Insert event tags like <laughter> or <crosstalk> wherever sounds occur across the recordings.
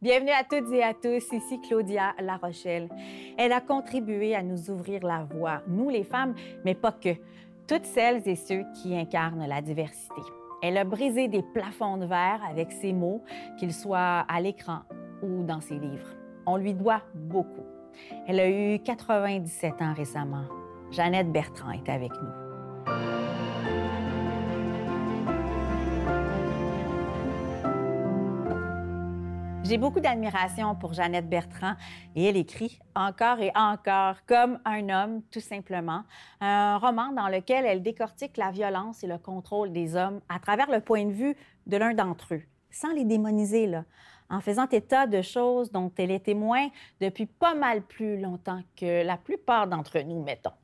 Bienvenue à toutes et à tous, ici Claudia La Rochelle. Elle a contribué à nous ouvrir la voie, nous les femmes, mais pas que, toutes celles et ceux qui incarnent la diversité. Elle a brisé des plafonds de verre avec ses mots, qu'ils soient à l'écran ou dans ses livres. On lui doit beaucoup. Elle a eu 97 ans récemment. Jeannette Bertrand est avec nous. J'ai beaucoup d'admiration pour Jeannette Bertrand et elle écrit encore et encore comme un homme, tout simplement, un roman dans lequel elle décortique la violence et le contrôle des hommes à travers le point de vue de l'un d'entre eux, sans les démoniser, là, en faisant état de choses dont elle est témoin depuis pas mal plus longtemps que la plupart d'entre nous, mettons.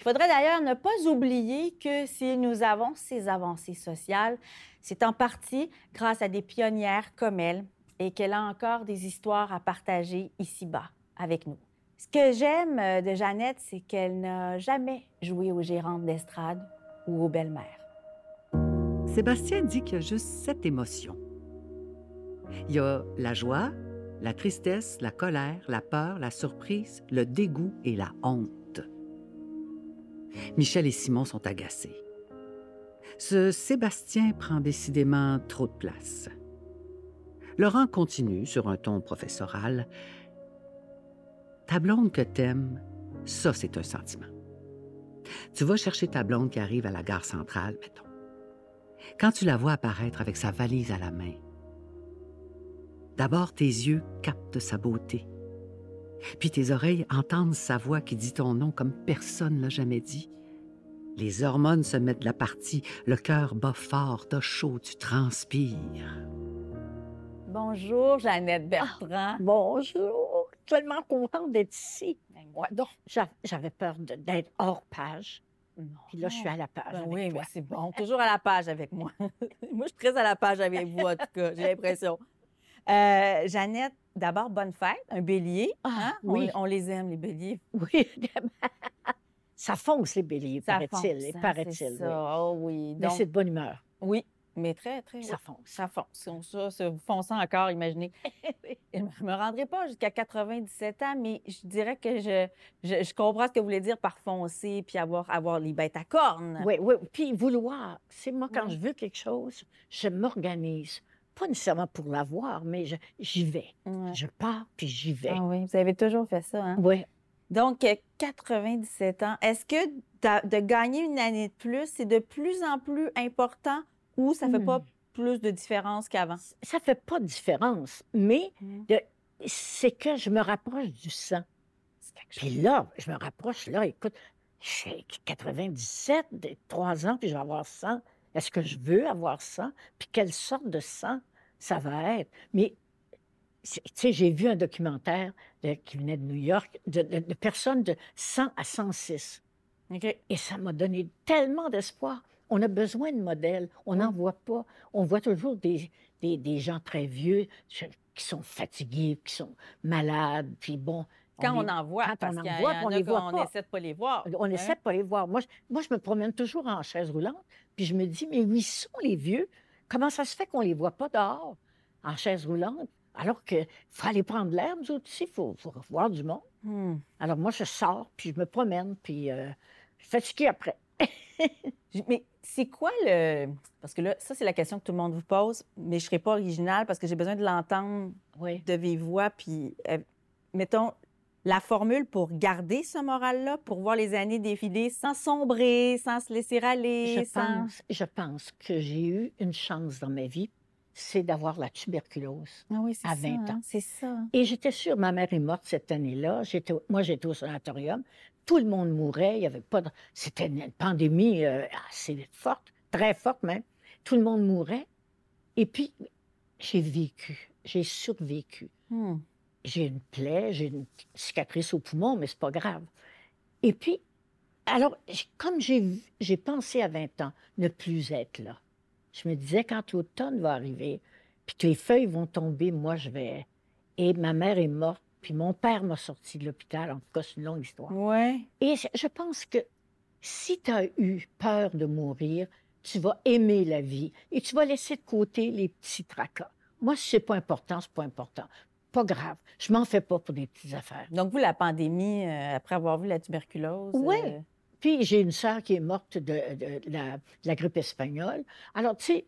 Il faudrait d'ailleurs ne pas oublier que si nous avons ces avancées sociales, c'est en partie grâce à des pionnières comme elle et qu'elle a encore des histoires à partager ici-bas avec nous. Ce que j'aime euh, de Jeannette, c'est qu'elle n'a jamais joué aux gérantes d'estrade ou aux belles-mères. Sébastien dit qu'il y a juste sept émotions. Il y a la joie, la tristesse, la colère, la peur, la surprise, le dégoût et la honte. Michel et Simon sont agacés. Ce Sébastien prend décidément trop de place. Laurent continue sur un ton professoral. Ta blonde que t'aimes, ça, c'est un sentiment. Tu vas chercher ta blonde qui arrive à la gare centrale, mettons. Quand tu la vois apparaître avec sa valise à la main, d'abord tes yeux captent sa beauté, puis tes oreilles entendent sa voix qui dit ton nom comme personne l'a jamais dit. Les hormones se mettent de la partie, le cœur bat fort, t'as chaud, tu transpires. Bonjour, Jeannette Bertrand. Bonjour, tellement contente d'être ici. Ben, moi, Donc, j'avais peur d'être hors page. Puis là, je suis à la page. Ben avec oui, mais c'est bon. <laughs> Toujours à la page avec moi. <laughs> moi, je suis très à la page avec vous, en tout cas. J'ai l'impression. Euh, Jeannette, d'abord, bonne fête. Un bélier. Ah, hein? Oui. On, les aime, les béliers. Oui. <laughs> ça fonce, les béliers, paraît-il. hein, paraît-il, c'est oui. ça. Oh oui. Mais c'est de bonne humeur. oui, mais très, très. Ça fonce. Ça fonce. Ça, ça, vous fonçant encore, imaginez. <laughs> Je ne me rendrai pas jusqu'à 97 ans, mais je dirais que je, je, je comprends ce que vous voulez dire par foncer puis avoir, avoir les bêtes à cornes. Oui, oui. Puis vouloir. C'est moi, quand Oui. je veux quelque chose, je m'organise. Pas nécessairement pour l'avoir, mais je- j'y vais. Je pars, puis j'y vais. Ah oui, vous avez toujours fait ça, hein? Oui. Donc, euh, 97 ans. Est-ce que de gagner une année de plus, c'est de plus en plus important ou ça fait Hmm. pas plus de différence qu'avant? Ça fait pas de différence, mais Mm. de- c'est que je me rapproche du sang. Puis là, je me rapproche, là, écoute, j'ai 97, de- trois ans, puis je vais avoir 100. Est-ce que je veux avoir 100? Puis quelle sorte de sang ça va être? Mais, tu sais, j'ai vu un documentaire de- qui venait de New York de, de- de personnes de 100 à 106. OK. Et ça m'a donné tellement d'espoir. On a besoin de modèles. On n'en voit pas. On voit toujours des, des, des gens très vieux qui sont fatigués, qui sont malades. Puis bon. Quand on les- en voit, quand parce on en y, voit, on les voit qu'on pas. essaie de pas les voir. On hein? essaie de pas les voir. Moi je, moi, je me promène toujours en chaise roulante. Puis je me dis, mais où ils sont les vieux? Comment ça se fait qu'on les voit pas dehors, en chaise roulante? Alors qu'il faut aller prendre l'air, nous autres ici, il faut, faut voir du monde. Hmm. Alors moi, je sors, puis je me promène, puis euh, je suis fatiguée après. <laughs> Mais c'est quoi le... Parce que là, ça, c'est la question que tout le monde vous pose, mais je serai pas originale parce que j'ai besoin de l'entendre Oui. de vive voix. Puis, euh, mettons, la formule pour garder ce moral-là, pour voir les années défiler sans sombrer, sans se laisser aller, Je sans... pense, je pense que j'ai eu une chance dans ma vie, c'est d'avoir la tuberculose. Ah oui, à ça, 20 hein, ans. C'est ça. Et j'étais sûre, ma mère est morte cette année-là. J'étais, moi, j'étais au sanatorium. Tout le monde mourait. Il y avait pas de... C'était une pandémie euh, assez forte, très forte même. Tout le monde mourait. Et puis, j'ai vécu. J'ai survécu. Hmm. J'ai une plaie, j'ai une cicatrice au poumon, mais c'est pas grave. Et puis, alors, comme j'ai pensé à 20 ans, ne plus être là. Je me disais, quand l'automne va arriver, puis que les feuilles vont tomber, moi, je vais... Et ma mère est morte, puis mon père m'a sorti de l'hôpital. En tout cas, c'est une longue histoire. Ouais. Et je- pense que si tu as eu peur de mourir, tu vas aimer la vie et tu vas laisser de côté les petits tracas. Moi, si c'est pas important, c'est pas important. Pas grave. Je m'en fais pas pour des petites affaires. Donc, vous, la pandémie, euh, après avoir vu la tuberculose. Oui. euh, Puis j'ai une sœur qui est morte de, de- de la, de la grippe espagnole. Alors, tu sais,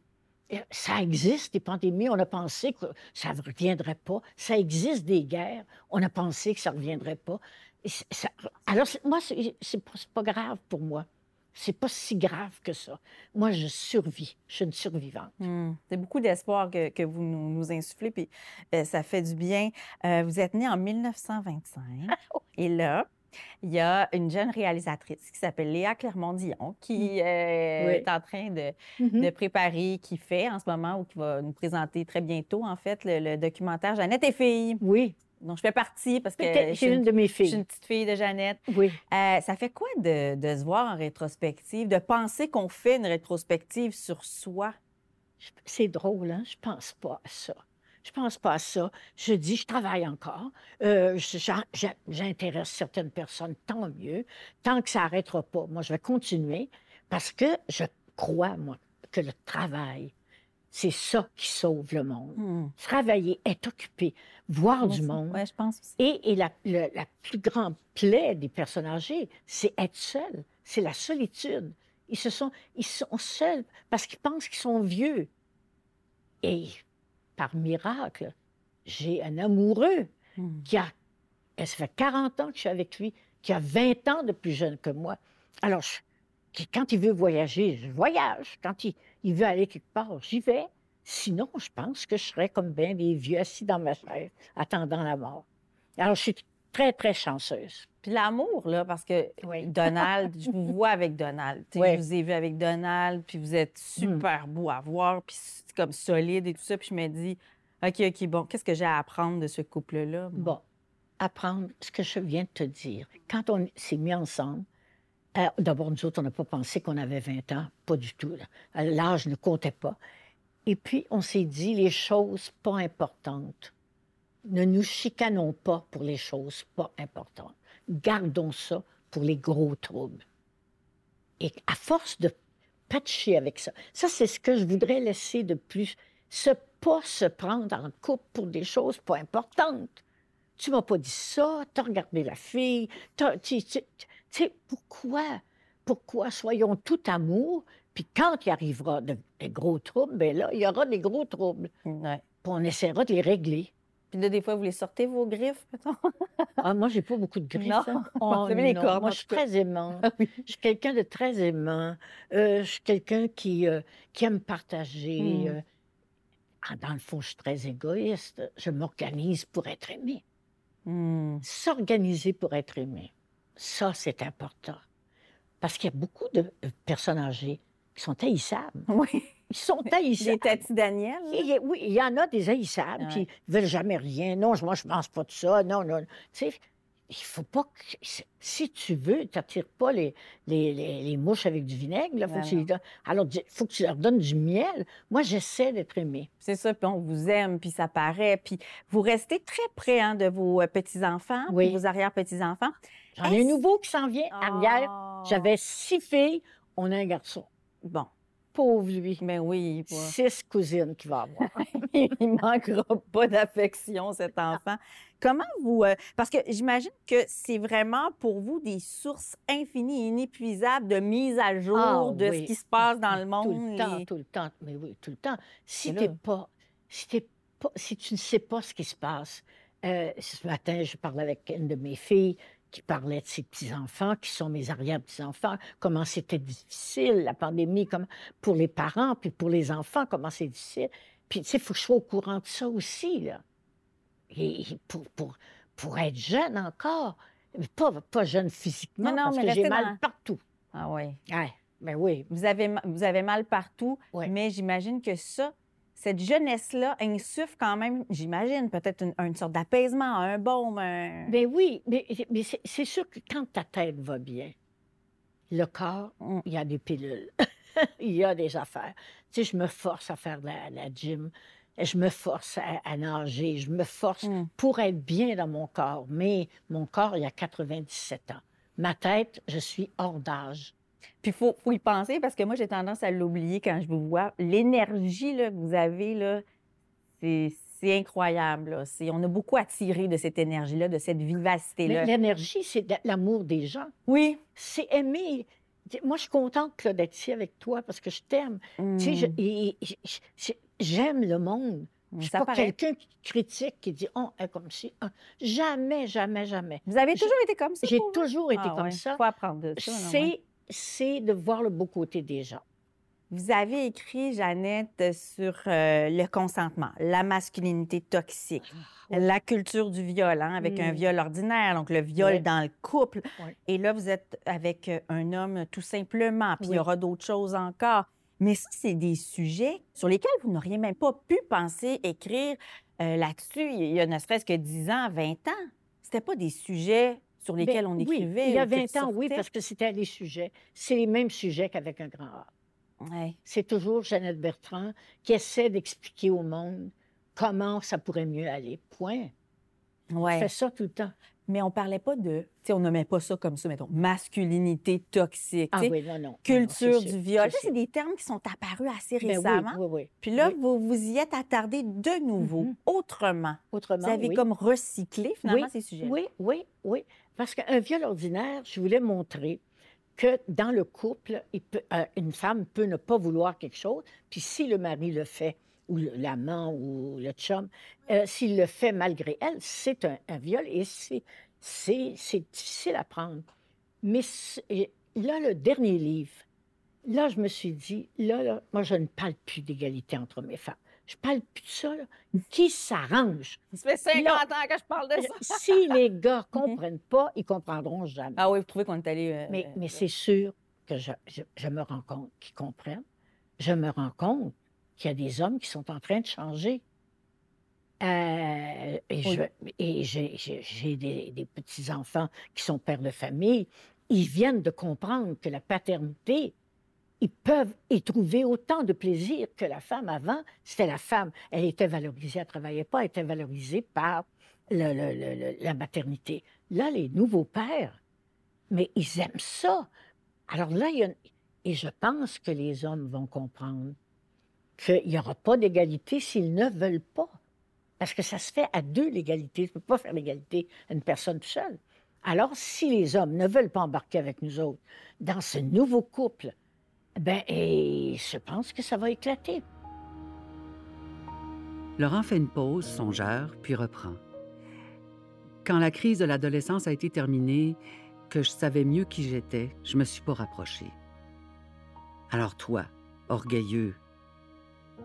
ça existe, des pandémies. On a pensé que ça ne reviendrait pas. Ça existe des guerres. On a pensé que ça ne reviendrait pas. Ça- alors, moi, c'est pas, pas grave pour moi. C'est pas si grave que ça. Moi, je survis. Je suis une survivante. Hmm. C'est beaucoup d'espoir que, que vous nous, nous insufflez, puis euh, ça fait du bien. Euh, vous êtes né en 1925, et là, il y a une jeune réalisatrice qui s'appelle Léa Clermont-Dion, qui euh, Oui. est en train de, Mhm. de préparer, qui fait en ce moment, ou qui va nous présenter très bientôt, en fait, le, le documentaire Jeannette et filles, Oui. dont je fais partie parce que je suis une de mes je suis filles. une petite fille de Jeannette. Oui. Euh, ça fait quoi de, de se voir en rétrospective, de penser qu'on fait une rétrospective sur soi? C'est drôle, hein? Je pense pas à ça. Je pense pas à ça. Je dis, je travaille encore. Euh, J'intéresse certaines personnes, tant mieux. Tant que ça n'arrêtera pas, moi, je vais continuer parce que je crois, moi, que le travail, c'est ça qui sauve le monde. Hmm. Travailler, être occupé, voir du monde. Oui, je pense aussi. Et, et la, le- la plus grande plaie des personnes âgées, c'est être seul. C'est la solitude. Ils, se sont, ils sont seuls parce qu'ils pensent qu'ils sont vieux. Et par miracle, j'ai un amoureux Hmm. qui a, et ça fait 40 ans que je suis avec lui, qui a 20 ans de plus jeune que moi. Alors, je- qui- quand il veut voyager, je voyage. Quand il, il veut aller quelque part, j'y vais. Sinon, je pense que je serais comme bien des vieux assis dans ma chaise, attendant la mort. Alors, je suis très, très chanceuse. Puis l'amour, là, parce que Oui. <laughs> Donald, je vous vois avec Donald. Oui. Je vous ai vu avec Donald, puis vous êtes super beau à voir, puis c'est comme solide et tout ça. Puis je me dis, OK, OK, bon, qu'est-ce que j'ai à apprendre de ce couple-là? Bon, apprendre ce que je viens de te dire. Quand on s'est mis ensemble, euh, d'abord, nous autres, on n'a pas pensé qu'on avait 20 ans, pas du tout. Euh, L'âge ne comptait pas. Et puis, on s'est dit les choses pas importantes. Ne nous chicanons pas pour les choses pas importantes. Gardons ça pour les gros troubles. Et à force de patcher avec ça, ça, c'est ce que je voudrais laisser de plus. Se pas se prendre en couple pour des choses pas importantes. Tu m'as pas dit ça, tu as regardé la fille, t'as- tu sais, pourquoi? Pourquoi soyons tout amour, puis quand il arrivera de- des gros troubles, bien là, il y aura des gros troubles. Ouais. Puis on essaiera de les régler. Puis là, des fois, vous les sortez, vos griffes, mettons? <laughs> Ah, moi, j'ai pas beaucoup de griffes. Non. hein. <laughs> Vous avez les non. cordes, Moi, je suis très aimante. Ah oui. Je suis quelqu'un de très aimant. Euh, je suis quelqu'un qui, euh, qui aime partager. Hmm. euh. Ah, dans le fond, je suis très égoïste. Je m'organise pour être aimé. Hmm. S'organiser pour être aimé, ça, c'est important. Parce qu'il y a beaucoup de personnes âgées qui sont haïssables. Oui. Ils sont <laughs> Les haïssables. Tati Daniel. là. Il oui, il y en a des haïssables Ouais. qui ne veulent jamais rien. Non, moi, je ne pense pas de ça. Non, non. Tu sais, il faut pas que. Si tu veux, tu n'attires pas les, les, les- les mouches avec du vinaigre. Là, faut Ben que tu les donnes- Alors, il faut que tu leur donnes du miel. Moi, j'essaie d'être aimée. C'est ça, puis on vous aime, puis ça paraît. Puis vous restez très près hein, de vos euh, petits-enfants, Oui. vos arrière-petits-enfants. J'en ai un nouveau qui s'en vient. Arrière, Oh. j'avais six filles, on a un garçon. Bon, Pauvre lui. ben oui. Six cousines qu'il va avoir. <laughs> il manquera pas d'affection, cet enfant. Comment vous... euh, parce que j'imagine que c'est vraiment pour vous des sources infinies, inépuisables de mise à jour Ah, de oui. ce qui se passe dans le Tout monde. le temps, tout le temps. Mais oui, tout le temps. Si Mais t'es là- pas, si t'es pas, si tu ne sais pas ce qui se passe. euh, ce matin, je parlais avec une de mes filles qui parlait de ses petits-enfants, qui sont mes arrière-petits-enfants, comment c'était difficile, la pandémie, comme pour les parents, puis pour les enfants, comment c'est difficile. Puis, tu sais, il faut que je sois au courant de ça aussi, là. Et et pour, pour, pour être jeune encore, mais pas, pas jeune physiquement, Non, non, parce mais que j'ai mal dans- partout. Ah oui. Ouais, ben oui. Vous avez, vous avez mal partout, Ouais. mais j'imagine que ça, cette jeunesse-là insuffle quand même, j'imagine, peut-être une, une sorte d'apaisement, un baume. un- Ben oui, mais, mais c'est sûr que quand ta tête va bien, le corps, Mm. il y a des pilules, <laughs> il y a des affaires. Tu sais, je me force à faire de la, la gym, je me force à, à nager, je me force Mm. pour être bien dans mon corps. Mais mon corps, il y a 97 ans. Ma tête, je suis hors d'âge. Puis il faut, faut y penser parce que moi, j'ai tendance à l'oublier quand je vous vois. L'énergie que vous avez, là, c'est incroyable. là. C'est- On a beaucoup attiré de cette énergie-là, de cette vivacité-là. L'énergie, c'est l'amour des gens. Oui. C'est aimer. Moi, je suis contente d'être ici avec toi parce que je t'aime. Tu sais, Mm. j'aime le monde. Je suis Ça pas paraît. quelqu'un qui critique, qui dit Oh, elle est comme si. ah. Jamais, jamais, jamais. Vous avez toujours été comme ça? J'ai toujours été Ah comme ouais, ça. faut apprendre de ça. C'est c'est de voir le beau côté des gens. Vous avez écrit, Jeannette, sur euh, le consentement, la masculinité toxique, oui. la culture du viol, hein, avec un Mm. viol ordinaire, donc le viol dans le couple. Et là, vous êtes avec euh, un homme tout simplement, puis il y aura d'autres choses encore. Mais ça, c'est des sujets sur lesquels vous n'auriez même pas pu penser écrire euh, là-dessus il y a ne serait-ce que 10 ans, 20 ans. C'était pas des sujets sur Ben, lesquels on oui, écrivait. il y a ou qui 20 ans, oui, parce que c'était les sujets. C'est les mêmes sujets qu'avec un grand A. Ouais. C'est toujours Jeannette Bertrand qui essaie d'expliquer au monde comment ça pourrait mieux aller. Point. Ouais. Je fais ça tout le temps. Mais on parlait pas de, tu sais, on nommait pas ça comme ça, mettons, masculinité toxique, Ah oui, non, non. non, non, culture du viol. c'est des termes qui sont apparus assez Ben oui, récemment. oui. Puis là, vous vous y êtes attardé de nouveau, Mhm. autrement. Autrement, Vous avez comme recyclé, finalement, ces sujets. Oui, oui, oui. Parce qu'un viol ordinaire, je voulais montrer que dans le couple, il peut- euh, une femme peut ne pas vouloir quelque chose, puis si le mari le fait, ou l'amant ou le chum, euh, s'il le fait malgré elle, c'est un, un viol et c'est, c'est, c'est difficile à prendre. Mais là, le dernier livre, là, je me suis dit, là, là, moi, je ne parle plus d'égalité entre et femmes. Je parle plus de ça. Là. Qui s'arrange? Ça fait 50 Là, ans que je parle de ça. si <laughs> les gars comprennent pas, ils comprendront jamais. Ah oui, vous trouvez qu'on est allé... euh, mais euh, mais c'est sûr que je, je- je me rends compte qu'ils comprennent. Je me rends compte qu'il y a des hommes qui sont en train de changer. Euh, et j'ai j'ai- j'ai des, des petits-enfants qui sont pères de famille. Ils viennent de comprendre que la paternité, ils peuvent y trouver autant de plaisir que la femme avant. C'était la femme. Elle était valorisée, elle travaillait pas, elle était valorisée par la maternité. Là, les nouveaux pères, mais ils aiment ça. Alors là, il y a... Et je pense que les hommes vont comprendre qu'il n'y aura pas d'égalité s'ils ne veulent pas. Parce que ça se fait à deux, l'égalité. Je ne peux pas faire l'égalité à une personne seule. Alors, si les hommes ne veulent pas embarquer avec nous autres dans ce nouveau couple, ben, et je pense que ça va éclater. Laurent fait une pause, songeur, puis reprend. Quand la crise de l'adolescence a été terminée, que je savais mieux qui j'étais, je me suis pas rapproché. Alors toi, orgueilleux,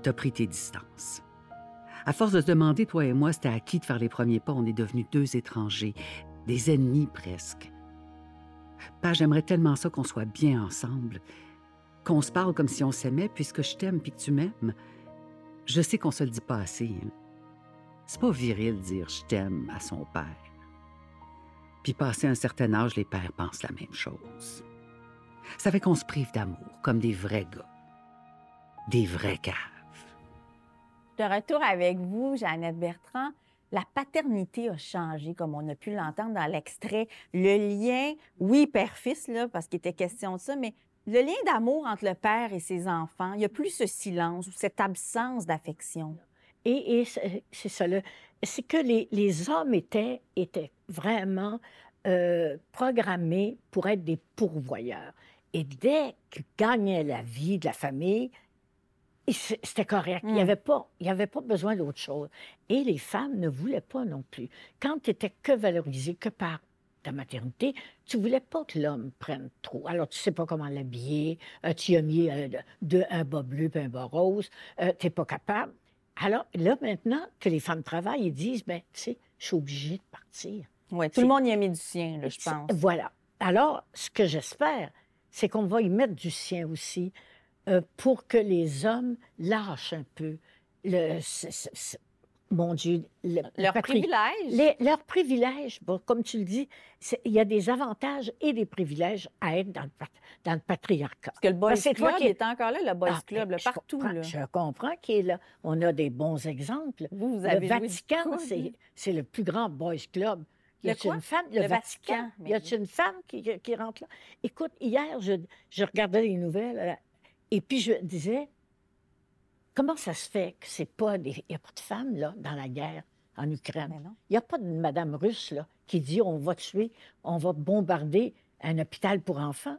t'as pris tes distances. À force de se demander, toi et moi, c'était à qui de faire les premiers pas, on est devenus deux étrangers, des ennemis presque. Pas, j'aimerais tellement ça qu'on soit bien ensemble, qu'on se parle comme si on s'aimait, puisque je t'aime puis que tu m'aimes. Je sais qu'on se le dit pas assez. hein. C'est pas viril dire je t'aime à son père. Puis passé un certain âge, les pères pensent la même chose. Ça fait qu'on se prive d'amour, comme des vrais gars. Des vrais caves. De retour avec vous, Jeannette Bertrand, la paternité a changé, comme on a pu l'entendre dans l'extrait. Le lien, oui, père-fils, là, parce qu'il était question de ça, mais le lien d'amour entre le père et ses enfants, il n'y a plus ce silence ou cette absence d'affection. Et, et c'est ça, c'est que les, les hommes étaient, étaient vraiment euh, programmés pour être des pourvoyeurs. Et dès qu'ils gagnaient la vie de la famille, c'était correct. Il n'y Mm. avait, pas- il y avait pas besoin d'autre chose. Et les femmes ne voulaient pas non plus. Quand tu étais que valorisé que par ta maternité, tu voulais pas que l'homme prenne trop. Alors, tu sais pas comment l'habiller, euh, tu as mis euh, un bas bleu et un bas rose, euh, tu n'es pas capable. Alors, là, maintenant que les femmes travaillent, ils disent, ben, tu sais, je suis obligée de partir. Ouais, tout le monde y a mis du sien, je pense. Voilà. Alors, ce que j'espère, c'est qu'on va y mettre du sien aussi euh, pour que les hommes lâchent un peu le, mon Dieu, le, le Leur privilège. les- leurs privilèges, bon, comme tu le dis, il y a des avantages et des privilèges à être dans le, pat- dans le patriarcat. Parce que le Boys Parce toi Club qui- il est encore là, le Boys Ah, Club, ben, là, je partout. comprends- Là. Je comprends qu'il est là. On a des bons exemples. Vous, vous Le avez Vatican, c'est le plus grand boys club Y Le a quoi? une femme? Le Le, Vatican. Vatican, mais Y a une femme qui, qui rentre là? Écoute, hier, je, je regardais les nouvelles euh, et puis je disais, comment ça se fait que c'est pas des... Il n'y a pas de femmes, là, dans la guerre en Ukraine? Il n'y a pas de madame russe, là, qui dit on va tuer, on va bombarder un hôpital pour enfants.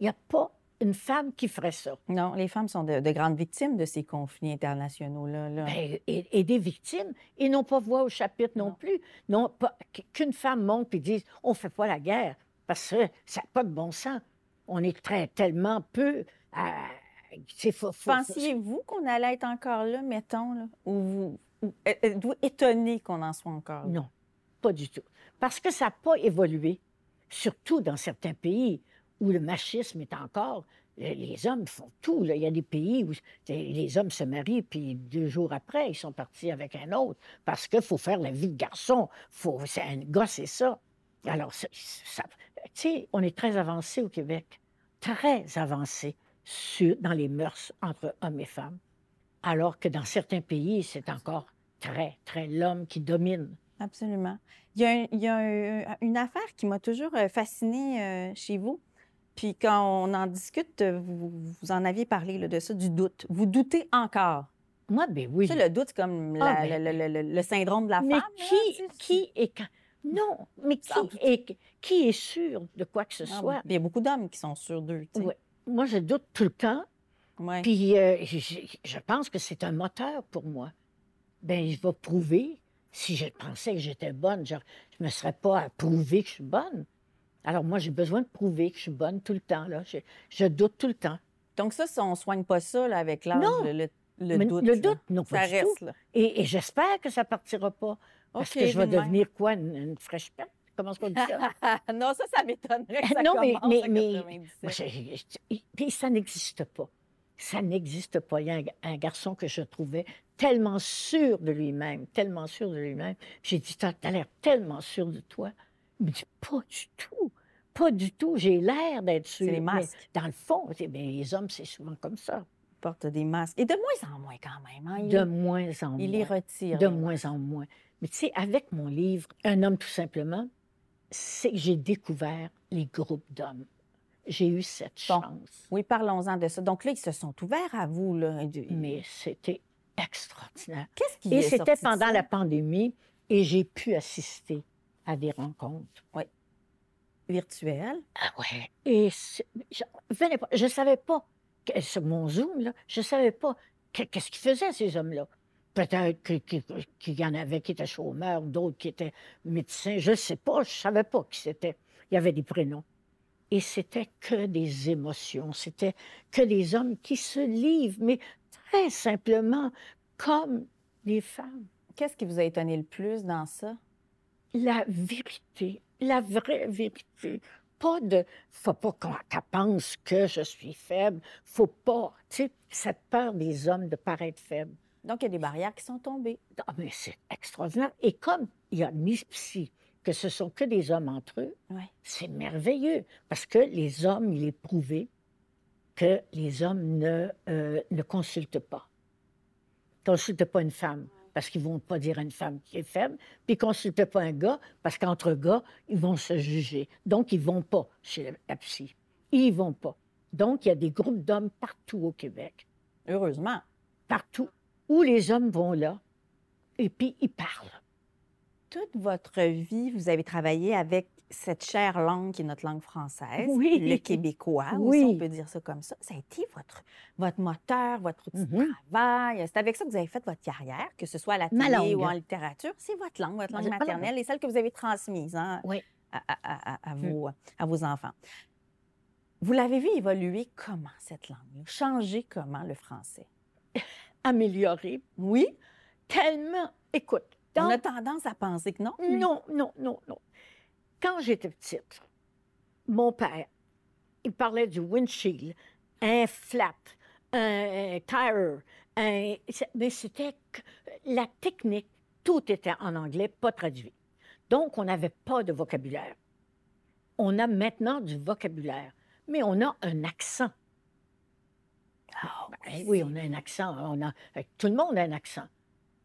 Il n'y a pas une femme qui ferait ça. Non, les femmes sont de, de grandes victimes de ces conflits internationaux-là. là. Ben, et, et des victimes, et n'ont pas voix au chapitre non, Non. plus. Non, pas qu'une femme monte et dise on ne fait pas la guerre parce que ça n'a pas de bon sens. On est très tellement peu. à- Pensiez-vous qu'on allait être encore là, mettons, là? ou vous ou êtes-vous étonné qu'on en soit encore là? Non, pas du tout. Parce que ça n'a pas évolué, surtout dans certains pays où le machisme est encore. Les les hommes font tout. là. Il y a des pays où les hommes se marient, puis deux jours après, ils sont partis avec un autre. Parce qu'il faut faire la vie de garçon. Faut, c'est un gars, c'est ça. Alors, ça, ça- tu sais, on est très avancé au Québec. Très avancé sur, dans les mœurs entre hommes et femmes. Alors que dans certains pays, c'est encore très, très l'homme qui domine. Absolument. Il y a, un- il y a un- une affaire qui m'a toujours euh, fascinée euh, chez vous. Puis quand on en discute, vous, vous en aviez parlé là, de ça, du doute. Vous doutez encore? Moi, ben oui. Tu sais, le doute, c'est comme la- Ah, ben- le, le- le- le syndrome de la mais femme. tu qui, qui est. Non, mais qui Sans doute. est, qui est sûr de quoi que ce Ah oui. soit? Il y a beaucoup d'hommes qui sont sûrs d'eux. tu sais. Ouais. Moi, je doute tout le temps. Ouais. Puis euh, je, pense que c'est un moteur pour moi. Ben, je vais prouver. Si je pensais que j'étais bonne, je ne me serais pas à prouver que je suis bonne. Alors moi, j'ai besoin de prouver que je suis bonne tout le temps. Là. Je, je doute tout le temps. Donc ça, si on ne soigne pas ça là, avec l'âge, le, le- le Mais doute, le doute, non, ça pas du reste. tout. Là. Et, et j'espère que ça partira pas. Parce OK, que je vais devenir quoi, une, une fraîche perte? Comment est-ce qu'on dit ça? <laughs> non, ça, ça m'étonnerait que ça Non, mais- commence mais- à mais- 97. Moi, je- je- je- puis ça n'existe pas. Ça n'existe pas. Il y a un, un garçon que je trouvais tellement sûr de lui-même, tellement sûr de lui-même. J'ai dit, t'as as, l'air tellement sûr de toi. Il me dit, pas du tout. Pas du tout. J'ai l'air d'être sûr. les Mais masques. dans le fond, c'est- ben, les hommes, c'est souvent comme ça. Ils portent des masques. Et de moins en moins quand même. hein. Ils, De moins en ils les moins. retirent. De les moins en moins. Mais tu sais, avec mon livre, Un homme tout simplement, c'est que j'ai découvert les groupes d'hommes. J'ai eu cette Bon. chance. Oui, parlons-en de ça. Donc là, ils se sont ouverts à vous. Là. Mais c'était extraordinaire. Qu'est-ce qui Et c'était pendant la pandémie et j'ai pu assister à des rencontres. virtuelle. Ah ouais. Et je je savais pas, que- sur mon Zoom, là, je savais pas que- qu'est-ce qu'ils faisaient, ces hommes-là. Peut-être qu'il y en avait qui étaient chômeurs, d'autres qui étaient médecins, je sais pas, je savais pas qui c'était. Il y avait des prénoms. Et c'était que des émotions, c'était que des hommes qui se livrent, mais très simplement, comme des femmes. Qu'est-ce qui vous a étonné le plus dans ça? la vérité, la vraie vérité. Pas de. Faut pas qu'on qu'elle pense que je suis faible. Faut pas. Tu sais, cette peur des hommes de paraître faible. Donc, il y a des barrières qui sont tombées. Ah, mais c'est extraordinaire. Et comme il y a mis psy, que ce sont que des hommes entre eux, Ouais. c'est merveilleux. Parce que les hommes, il est prouvé que les hommes ne, euh, ne consultent pas. Ne consultent pas une femme parce qu'ils ne vont pas dire à une femme qui est faible, puis ils consultent pas un gars parce qu'entre gars, ils vont se juger. Donc, ils ne vont pas chez la psy. Ils vont pas. Donc, il y a des groupes d'hommes partout au Québec, Heureusement. partout, où les hommes vont là, et puis ils parlent. Toute votre vie, vous avez travaillé avec cette chère langue qui est notre langue française, Oui. le québécois, Oui. aussi, on peut dire ça comme ça. Ça a été votre, votre moteur, votre outil de Mhm. travail. C'est avec ça que vous avez fait votre carrière, que ce soit à la télé ou en littérature. C'est votre langue, votre langue maternelle et celle que vous avez transmise hein, Oui. à, à- à- à- à Mm. vos, à vos enfants. Vous l'avez vu évoluer comment, cette langue? Changer comment, le français? <laughs> Améliorer. Oui. Tellement. Écoute, On a tendance à penser que non. mais- Non, non, non, non. Quand j'étais petite, mon père, il parlait du windshield, un flat, un tire, un... Mais c'était que la technique, tout était en anglais, pas traduit. Donc, on n'avait pas de vocabulaire. On a maintenant du vocabulaire, mais on a un accent. Ah, Ben oui, on a un accent. On a, tout le monde a un accent.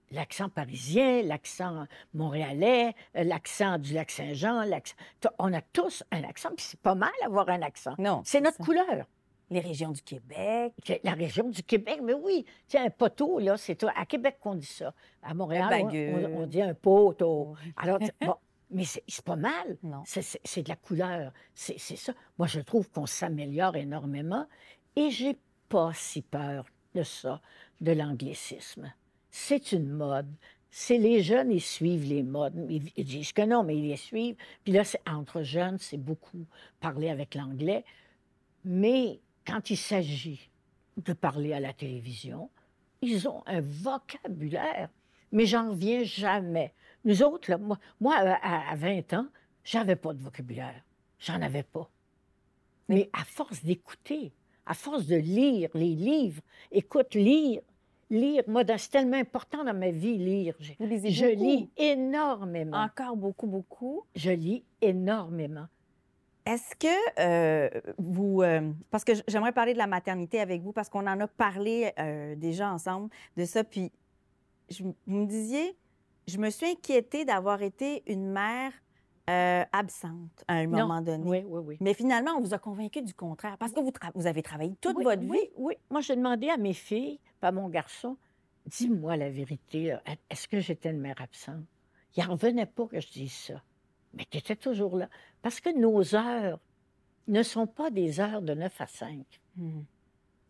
l'accent parisien, l'accent montréalais, euh, l'accent du lac Saint-Jean. l'accent- On a tous un accent, puis c'est pas mal avoir un accent. Non. C'est notre ça. couleur. Les régions du Québec. La région du Québec, mais oui. Tiens, un poteau, là, c'est toi. À Québec qu'on dit ça. À Montréal, on- baguette. on, on dit un poteau. Alors, <laughs> bon, mais c'est pas mal. Non. C'est- de la couleur. C'est c'est ça. Moi, je trouve qu'on s'améliore énormément et j'ai pas si peur de ça, de l'anglicisme. C'est une mode. C'est les jeunes, ils suivent les modes. Ils, disent que non, mais ils les suivent. Puis là, c'est entre jeunes, c'est beaucoup parler avec l'anglais. Mais quand il s'agit de parler à la télévision, ils ont un vocabulaire. Mais j'en reviens jamais. Nous autres, là, moi, moi, à, à 20 ans, j'avais pas de vocabulaire. J'en avais pas. Mais à force d'écouter, à force de lire les livres, écoute, lire, lire, moi, c'est tellement important dans ma vie, lire. Je, Vous lisez je beaucoup? lis énormément. Encore beaucoup, beaucoup? Je lis énormément. Est-ce que euh, vous... euh, parce que j'aimerais parler de la maternité avec vous, parce qu'on en a parlé euh, déjà ensemble de ça, puis je vous me disiez, je me suis inquiétée d'avoir été une mère euh, absente à un Non. moment donné. Oui, oui, oui. Mais finalement, on vous a convaincu du contraire, parce que vous, tra- vous avez travaillé toute Oui, votre oui, vie. Oui, Moi, j'ai demandé à mes filles, pas à mon garçon, dis-moi la vérité, est-ce que j'étais une mère absente? Il n'en revenait pas que je dise ça. Mais tu étais toujours là. Parce que nos heures ne sont pas des heures de 9 à 5. Hmm.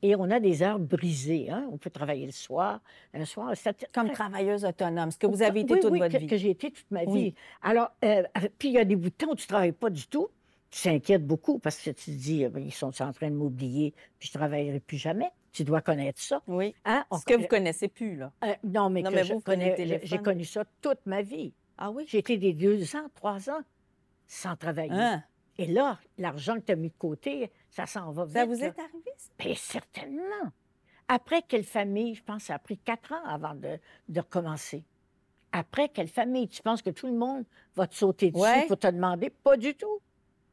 Et on a des heures brisées. Hein? On peut travailler le soir. Un soir, Comme travailleuse autonome, ce que vous avez été oui, toute oui, votre que, vie. que j'ai été toute ma vie. Oui. Alors, euh, puis il y a des bouts de temps où tu ne travailles pas du tout. Tu t'inquiètes beaucoup parce que tu te dis, euh, ils sont en train de m'oublier, puis je ne travaillerai plus jamais. Tu dois connaître ça. Oui. Hein? On Ce que vous connaît- connaissez plus, là. euh, non, mais, Non, que mais je vous, connais- j'ai- connu ça toute ma vie. Ah oui? J'ai été des deux ans, trois ans sans travailler. Hein? Et là, l'argent que tu as mis de côté, ça s'en va vite. Ça vous là. est arrivé, ça? Bien, certainement. Après quelle famille, je pense, ça a pris quatre ans avant de, de recommencer. Après quelle famille? Tu penses que tout le monde va te sauter dessus Ouais. pour te demander? Pas du tout.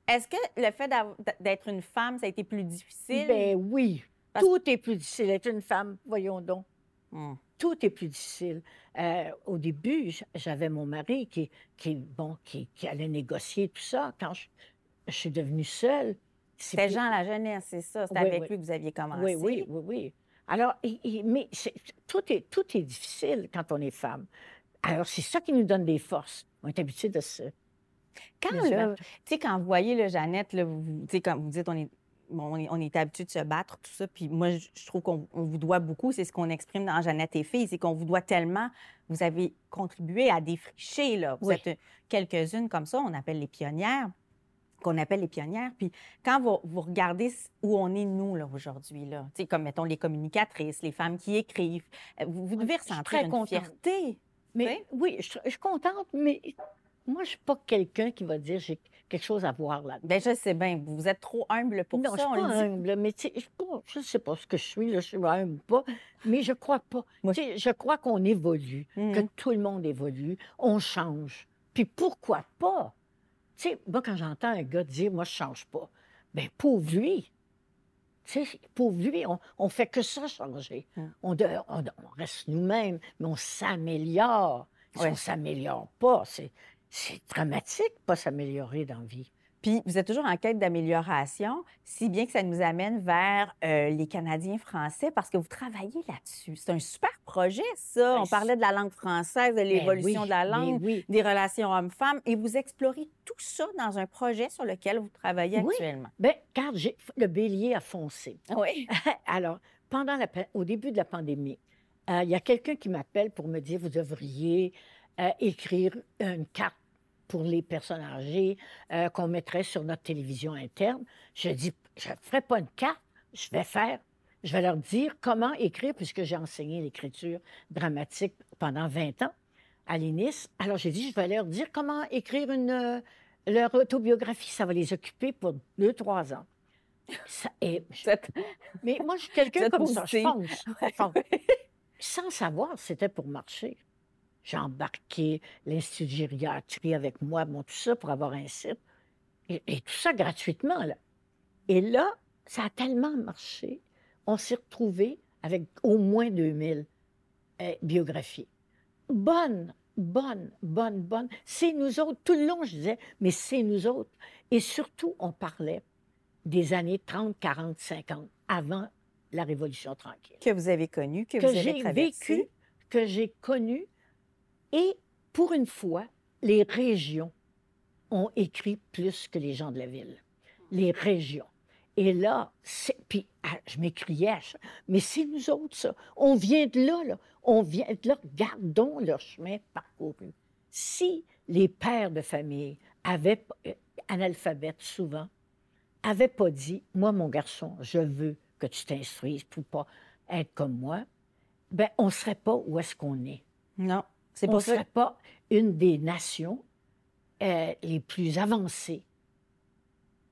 Est-ce que le fait d'être une femme, ça a été plus difficile? Ben oui. Parce- Tout est plus difficile. Être une femme, voyons donc. Hmm. Tout est plus difficile. Euh, au début, j'avais mon mari qui, qui, bon, qui, qui allait négocier tout ça. Quand je, je suis devenue seule, c'est C'était Jean la jeunesse, c'est ça. C'était Oui, avec oui. lui que vous aviez commencé. Oui, oui, oui, oui. Alors, et- et- mais tout est, tout est difficile quand on est femme. Alors, c'est ça qui nous donne des forces. On est habitué de se. Quand, tu sais, quand vous voyez, là, Jeannette, là, vous, vous- quand dites, on est, bon, on est, on est habitué de se battre, tout ça, puis moi, je, je trouve qu'on on vous doit beaucoup, c'est ce qu'on exprime dans Jeannette et filles, c'est qu'on vous doit tellement, vous avez contribué à défricher, là. Vous Oui. êtes quelques-unes comme ça, on appelle les pionnières, qu'on appelle les pionnières, puis quand vous, vous regardez où on est, nous, là, aujourd'hui, là, tu sais, comme, mettons, les communicatrices, les femmes qui écrivent, euh, vous, vous devez je ressentir très une contente. fierté. Mais oui, je, je suis contente, mais moi, je ne suis pas quelqu'un qui va dire j'ai quelque chose à voir là. Ben je sais bien, vous êtes trop humble pour non, ça, je on suis pas dit. humble, mais tu sais, je ne sais pas ce que je suis, là, je suis humble ou pas, mais je crois pas. Moi, je crois qu'on évolue, que tout le monde évolue, on change. Puis pourquoi pas? Tu sais, moi, quand j'entends un gars dire, moi, je change pas, bien, pauvre lui. Tu sais, pauvre lui, on, on fait que ça changer. Mm. On, de- on- on reste nous-mêmes, mais on s'améliore. Si Ouais. on s'améliore pas, c'est, dramatique de pas s'améliorer dans la vie. Puis vous êtes toujours en quête d'amélioration, si bien que ça nous amène vers euh, les Canadiens français parce que vous travaillez là-dessus. C'est un super projet, ça. Ben, On parlait de la langue française, de l'évolution Ben de la oui, langue, oui. des relations hommes-femmes, et vous explorez tout ça dans un projet sur lequel vous travaillez Oui. actuellement. Bien, car j'ai, le bélier a foncé. Oui. <laughs> Alors, pendant la, au début de la pandémie, euh, il y a quelqu'un qui m'appelle pour me dire vous devriez euh, écrire une carte pour les personnes âgées euh, qu'on mettrait sur notre télévision interne. Je dis je ne ferai pas une carte, je vais faire. Je vais leur dire comment écrire, puisque j'ai enseigné l'écriture dramatique pendant 20 ans à l'INIS. Alors, j'ai dit, je vais leur dire comment écrire une, euh, leur autobiographie. Ça va les occuper pour deux, trois ans. Ça- et <laughs> je- Cette- mais moi, je suis quelqu'un <laughs> comme ça. Je fonce. <laughs> Sans savoir, c'était pour marcher. J'ai embarqué l'Institut de gériatrie avec moi, bon, tout ça pour avoir un site. Et, et tout ça gratuitement, là. Et là, ça a tellement marché. On s'est retrouvés avec au moins 2000 euh, biographies. bonne, bonne, bonne, bonne. C'est nous autres. Tout le long, je disais, mais c'est nous autres. Et surtout, on parlait des années 30, 40, 50, avant la Révolution tranquille. Que vous avez connu, que, que vous avez j'ai vécu, que j'ai connu. Et pour une fois, les régions ont écrit plus que les gens de la ville. Les régions. Et là, puis ah, je m'écriais, mais c'est nous autres, ça. On vient de là, là. On vient de là. Gardons leur chemin parcouru. Si les pères de famille avaient, euh, analphabètes souvent, avaient pas dit, moi, mon garçon, je veux que tu t'instruises pour pas être comme moi, ben on serait pas où est-ce qu'on est. Non, c'est On pour ne ça. serait pas une des nations euh, les plus avancées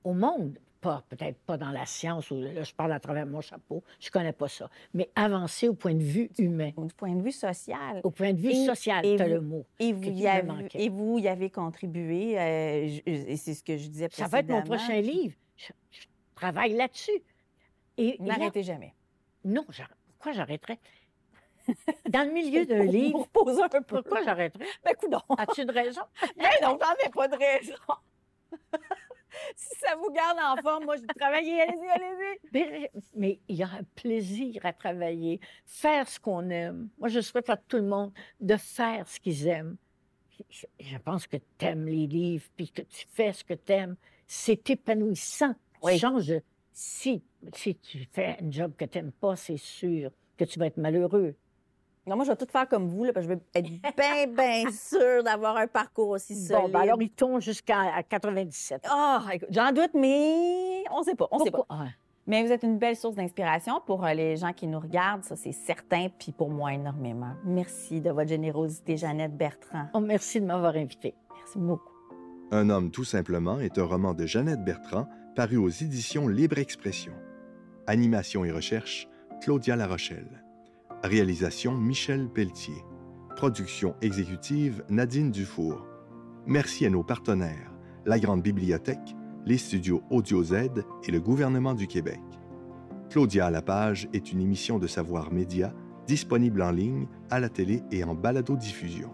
au monde. Pas, peut-être pas dans la science, ou là, je parle à travers mon chapeau, je connais pas ça, mais avancée au point de vue humain, Du point de vue social. au point de vue Et- social, tu as vous- le mot. Et vous, y avez, manquait. et vous y avez contribué, euh, je- et c'est ce que je disais Ça va être mon prochain livre. Je, je travaille là-dessus. Et là- N'arrêtez jamais. non, pourquoi j'arrêterais? <laughs> Dans le milieu d'un livre, Pour reposer un peu. pourquoi j'arrêterais? <laughs> Ben, coudonc. As-tu une raison? <laughs> Ben non, j'en ai pas de raison. si ça vous garde en forme, moi, je dis travailler, allez-y, allez-y. Mais, mais il y a un plaisir à travailler, faire ce qu'on aime. Moi, je souhaite à tout le monde de faire ce qu'ils aiment. Je, pense que tu aimes les livres, puis que tu fais ce que tu aimes. C'est épanouissant. Oui. Change de- Si, si tu fais un job que tu n'aimes pas, c'est sûr que tu vas être malheureux. Non, moi, je vais tout faire comme vous, là, parce que je veux être bien, bien <laughs> sûre d'avoir un parcours aussi solide. Bon, ben alors, il tombe jusqu'à à 97. Ah, écoute, j'en doute, mais on sait pas, on sait pas. Ah, Mais vous êtes une belle source d'inspiration pour euh, les gens qui nous regardent, ça c'est certain, puis pour moi énormément. Merci de votre générosité, Jeannette Bertrand. oh, merci de m'avoir invité. Merci beaucoup. Un homme tout simplement est un roman de Jeannette Bertrand paru aux éditions Libre Expression. Animation et recherche, Claudia Larochelle. Réalisation, Michel Pelletier. Production exécutive, Nadine Dufour. Merci à nos partenaires, la Grande Bibliothèque, les studios Audio Z et le gouvernement du Québec. Claudia à la page est une émission de Savoir Média disponible en ligne, à la télé et en balado-diffusion.